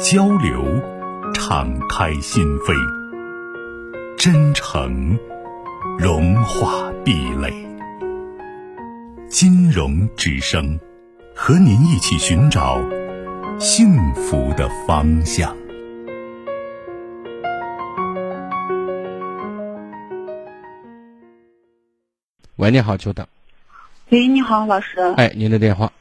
交流，敞开心扉；真诚，融化壁垒。金融之声，和您一起寻找幸福的方向。喂，你好，久等。喂，你好，老师。哎，您的电话。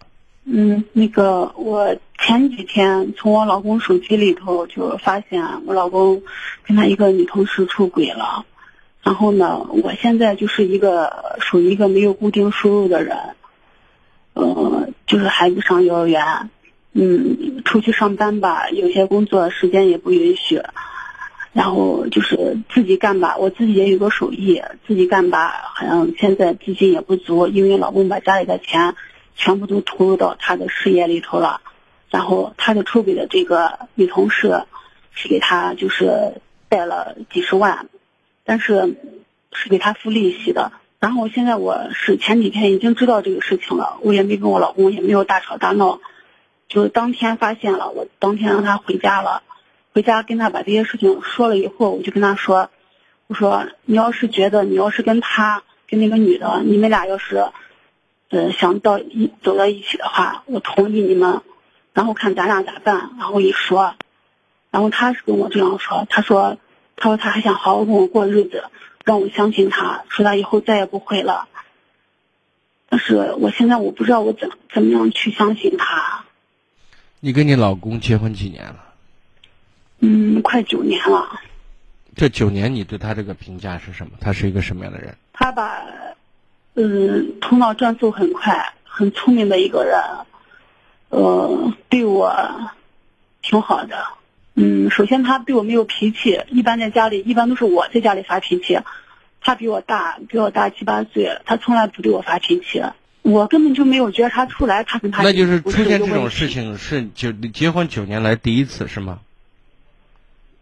嗯，那个我前几天从我老公手机里头就发现我老公跟他一个女同事出轨了，然后呢，我现在就是一个属于一个没有固定收入的人，呃，就是孩子上幼儿园，嗯，出去上班吧，有些工作时间也不允许，然后就是自己干吧，我自己也有个手艺，自己干吧，好像现在资金也不足，因为老公把家里的钱。全部都投入到他的事业里头了，然后他的出轨的这个女同事是给他就是贷了几十万，但是是给他付利息的。然后现在我是前几天已经知道这个事情了，我也没跟我老公也没有大吵大闹，就是当天发现了，我当天让他回家了，回家跟他把这些事情说了以后，我就跟他说，我说你要是觉得你要是跟他跟那个女的，你们俩要是。呃，想到一走到一起的话，我同意你们，然后看咱俩咋办。然后一说，然后他是跟我这样说，他说，他说他还想好好跟我过日子，让我相信他，说他以后再也不会了。但是我现在我不知道我怎怎么样去相信他。你跟你老公结婚几年了？嗯，快九年了。这九年你对他这个评价是什么？他是一个什么样的人？他把。嗯，头脑转速很快，很聪明的一个人，呃，对我挺好的。嗯，首先他对我没有脾气，一般在家里一般都是我在家里发脾气，他比我大，比我大七八岁，他从来不对我发脾气，我根本就没有觉察出来他跟他那就是出现这种事情是九结婚九年来第一次是吗？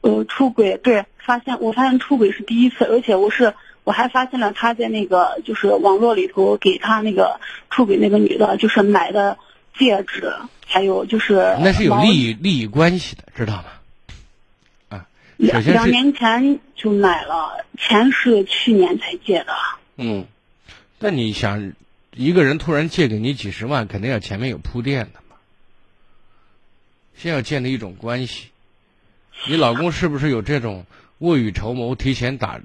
呃，出轨对，发现我发现出轨是第一次，而且我是。我还发现了他在那个就是网络里头给他那个出轨那个女的，就是买的戒指，还有就是那是有利益利益关系的，知道吗？啊，两两年前就买了，钱是去年才借的。嗯，那你想，一个人突然借给你几十万，肯定要前面有铺垫的嘛，先要建立一种关系。你老公是不是有这种未雨绸缪、提前打？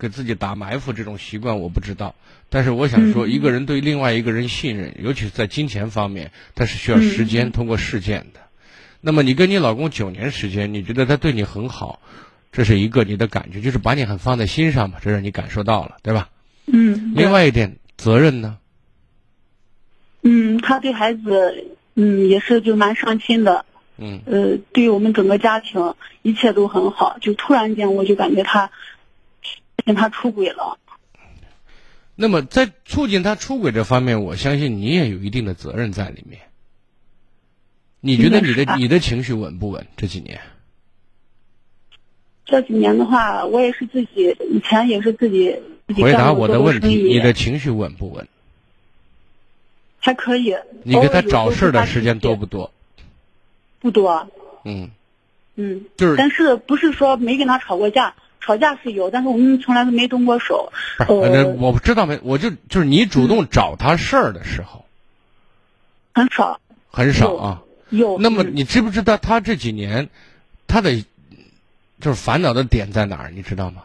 给自己打埋伏这种习惯我不知道，但是我想说，一个人对另外一个人信任，尤其是在金钱方面，他是需要时间通过事件的。那么你跟你老公九年时间，你觉得他对你很好，这是一个你的感觉，就是把你很放在心上嘛，这让你感受到了，对吧？嗯。另外一点责任呢？嗯，他对孩子，嗯，也是就蛮上心的。嗯。呃，对于我们整个家庭，一切都很好。就突然间，我就感觉他。跟他出轨了，那么在促进他出轨这方面，我相信你也有一定的责任在里面。你觉得你的你的情绪稳不稳？这几年？这几年的话，我也是自己以前也是自己回答我的问题。你的情绪稳不稳？还可以。你给他找事儿的时间多不多？不多。嗯。嗯。就是。但是不是说没跟他吵过架？吵架是有，但是我们从来都没动过手。呃，我知道没，我就就是你主动找他事儿的时候，很少，很少啊。有。那么你知不知道他这几年，他的就是烦恼的点在哪儿？你知道吗？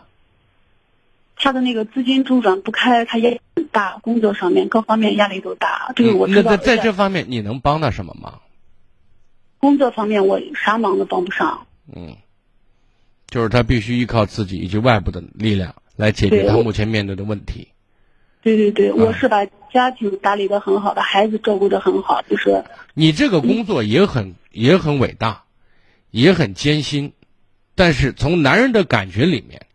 他的那个资金周转不开，他也很大，工作上面各方面压力都大。这个我知道。那在在这方面，你能帮他什么忙？工作方面，我啥忙都帮不上。嗯。就是他必须依靠自己以及外部的力量来解决他目前面对的问题。对对对，我是把家庭打理的很好的，孩子照顾的很好，就是。你这个工作也很也很伟大，也很艰辛，但是从男人的感觉里面，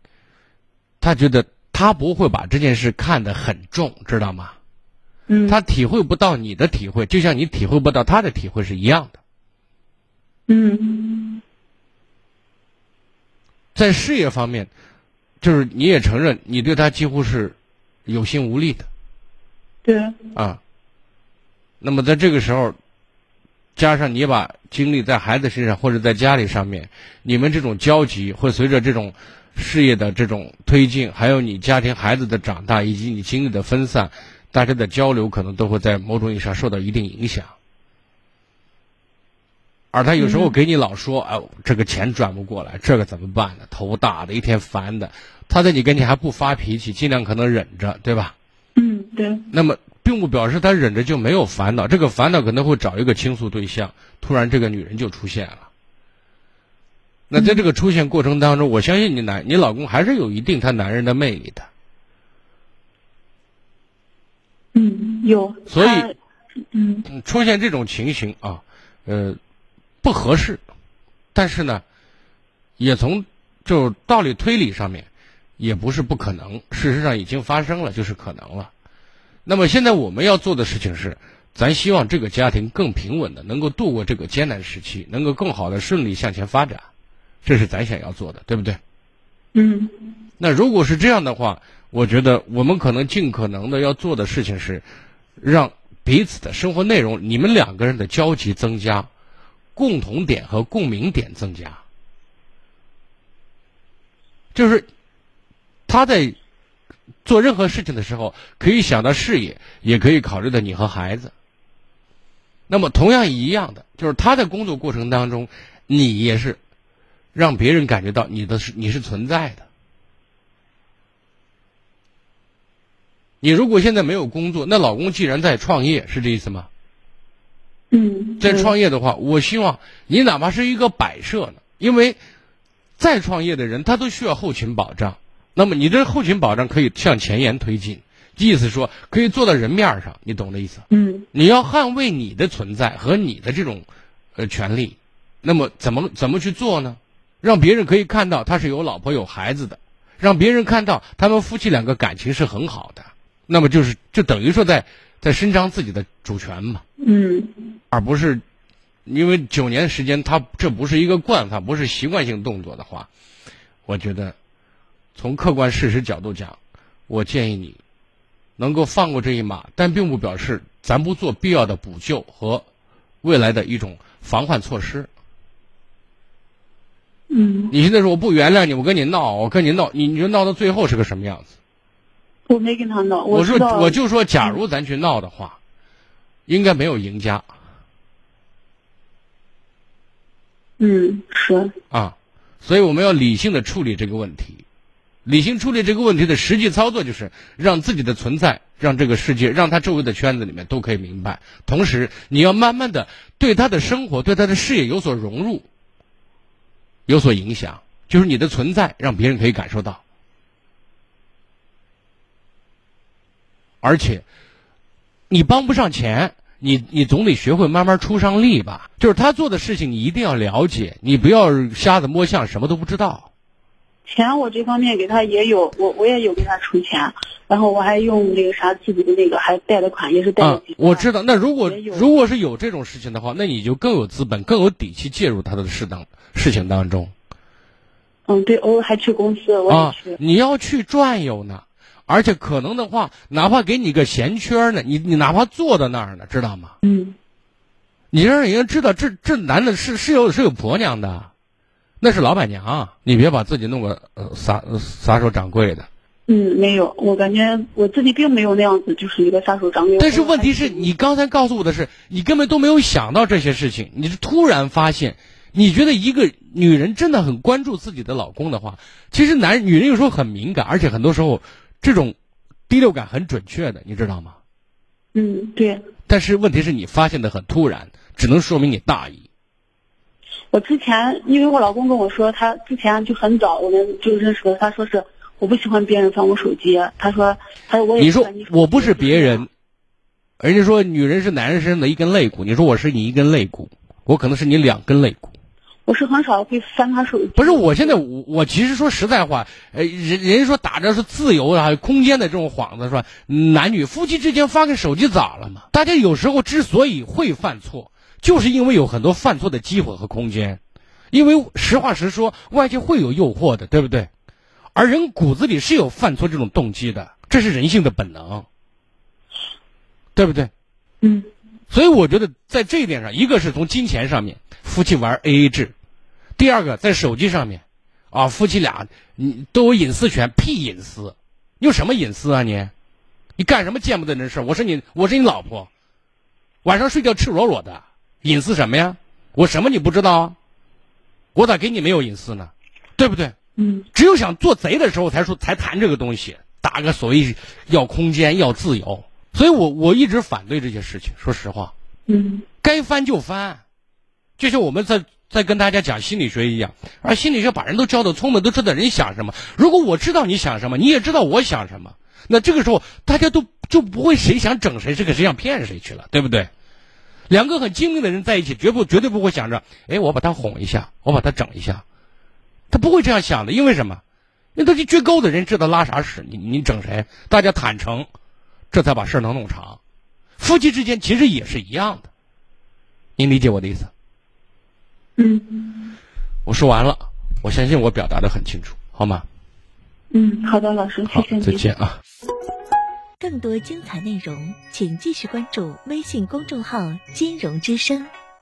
他觉得他不会把这件事看得很重，知道吗？嗯，他体会不到你的体会，就像你体会不到他的体会是一样的。嗯在事业方面，就是你也承认你对他几乎是有心无力的对，啊。那么在这个时候，加上你把精力在孩子身上或者在家里上面，你们这种交集会随着这种事业的这种推进，还有你家庭孩子的长大以及你精力的分散，大家的交流可能都会在某种意义上受到一定影响。而他有时候给你老说，哎，这个钱转不过来，这个怎么办呢？头大的，一天烦的。他在你跟前还不发脾气，尽量可能忍着，对吧？嗯对，那么，并不表示他忍着就没有烦恼，这个烦恼可能会找一个倾诉对象，突然这个女人就出现了。那在这个出现过程当中，我相信你男你老公还是有一定他男人的魅力的。嗯有，所以嗯出现这种情形啊，呃，不合适，但是呢，也从就道理推理上面，也不是不可能。事实上已经发生了，就是可能了。那么现在我们要做的事情是，咱希望这个家庭更平稳的，能够度过这个艰难时期，能够更好的顺利向前发展，这是咱想要做的，对不对？嗯那如果是这样的话，我觉得我们可能尽可能的要做的事情是，让彼此的生活内容，你们两个人的交集增加，共同点和共鸣点增加。就是他在做任何事情的时候，可以想到事业，也可以考虑到你和孩子。那么同样一样的，就是他在工作过程当中，你也是让别人感觉到你的是你是存在的。你如果现在没有工作，那老公既然在创业，是这意思吗？嗯，在创业的话，我希望你哪怕是一个摆设呢，因为再创业的人他都需要后勤保障。那么你这后勤保障可以向前沿推进，意思说可以做到人面儿上，你懂的意思？嗯你要捍卫你的存在和你的这种呃权利，那么怎么怎么去做呢？让别人可以看到他是有老婆有孩子的，让别人看到他们夫妻两个感情是很好的，那么就是就等于说在在伸张自己的主权嘛。嗯而不是因为九年时间，他这不是一个惯犯，不是习惯性动作的话，我觉得从客观事实角度讲，我建议你能够放过这一马，但并不表示咱不做必要的补救和未来的一种防范措施。嗯，你现在说我不原谅你，我跟你闹，我跟你闹，你你就闹到最后是个什么样子？我没跟他闹，我说我就说，假如咱去闹的话，应该没有赢家嗯是啊，所以我们要理性的处理这个问题。理性处理这个问题的实际操作就是让自己的存在，让这个世界，让他周围的圈子里面都可以明白。同时，你要慢慢的对他的生活、对他的事业有所融入，有所影响，就是你的存在让别人可以感受到。而且，你帮不上钱，你你总得学会慢慢出上力吧。就是他做的事情，你一定要了解，你不要瞎子摸象，什么都不知道。钱我这方面给他也有，我我也有给他出钱，然后我还用那个啥自己的那个还贷的款，也是贷了啊几，万我知道。那如果如果是有这种事情的话，那你就更有资本、更有底气介入他的事当事情当中嗯对，偶尔还去公司，我也啊去。。你要去转悠呢，而且可能的话，哪怕给你个闲圈呢，你你哪怕坐在那儿呢，知道吗？嗯你让人家知道这这男的是是有是有婆娘的，那是老板娘，你别把自己弄个呃撒撒手掌柜的。嗯，没有，我感觉我自己并没有那样子，就是一个撒手掌柜。但是问题是你刚才告诉我的是，你根本都没有想到这些事情，你是突然发现，你觉得一个女人真的很关注自己的老公的话，其实男女人有时候很敏感，而且很多时候这种第六感很准确的，你知道吗？嗯，对，但是问题是你发现的很突然，只能说明你大意。我之前因为我老公跟我说，他之前就很早我们就认识了，他说是我不喜欢别人翻我手机，他说他说我也你说我不是别人，人家说女人是男人身上的一根肋骨，你说我是你一根肋骨，我可能是你两根肋骨。我是很少会翻他手机。不是，我现在我我其实说实在话，呃，人人家说打着是自由啊、空间的这种幌子，是吧？男女夫妻之间发个手机咋了嘛？大家有时候之所以会犯错，就是因为有很多犯错的机会和空间，因为实话实说，外界会有诱惑的，对不对？而人骨子里是有犯错这种动机的，这是人性的本能，对不对？嗯所以我觉得在这一点上，一个是从金钱上面，夫妻玩 A A 制；第二个在手机上面，啊，夫妻俩你都有隐私权，屁隐私？你有什么隐私啊你？你干什么见不得人事儿？我是你，我是你老婆，晚上睡觉赤裸裸的，隐私什么呀？我什么你不知道啊？我咋给你没有隐私呢？对不对？嗯只有想做贼的时候才说才谈这个东西，打个所谓要空间要自由，所以我我一直反对这些事情。说实话，嗯该翻就翻，就像我们在在跟大家讲心理学一样，而心理学把人都教的聪明，都知道人想什么。如果我知道你想什么，你也知道我想什么，那这个时候大家都就不会谁想整谁，这个谁想骗谁去了，对不对？两个很精明的人在一起，绝不绝对不会想着，哎，我把他哄一下，我把他整一下，他不会这样想的，因为什么？因为他是撅钩的人知道拉啥屎，你你整谁？大家坦诚，这才把事儿能弄长。夫妻之间其实也是一样的，您理解我的意思？嗯我说完了，我相信我表达的很清楚，好吗？嗯，好的，老师，谢好谢，你。再见啊。更多精彩内容，请继续关注微信公众号“金融之声”。